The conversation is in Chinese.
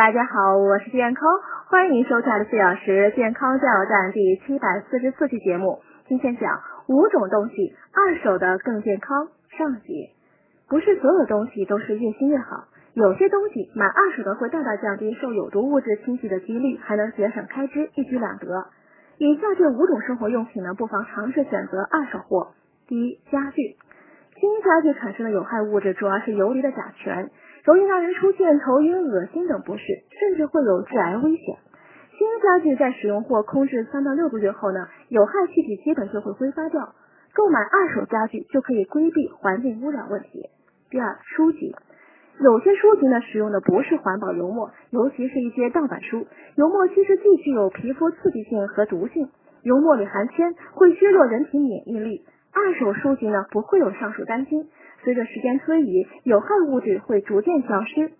大家好，我是健康，欢迎收看的四小时健康加油站第七百四十四期节目。今天讲五种东西二手的更健康上集。不是所有东西都是越新越好，有些东西买二手的会大大降低受有毒物质侵袭的几率，还能节省开支，一举两得。以下这五种生活用品呢，不妨尝试选择二手货。第一，家具。新家具产生的有害物质主要是游离的甲醛。容易让人出现头晕、恶心等不适，甚至会有致癌危险。新家具在使用或空置三到六个月后呢，有害气体基本就会挥发掉。购买二手家具就可以规避环境污染问题。第二，书籍，有些书籍呢使用的不是环保油墨，尤其是一些盗版书，油墨其实既具有皮肤刺激性和毒性，油墨里含铅会削弱人体免疫力。二手书籍呢不会有上述担心。随着时间推移，有害物质会逐渐消失。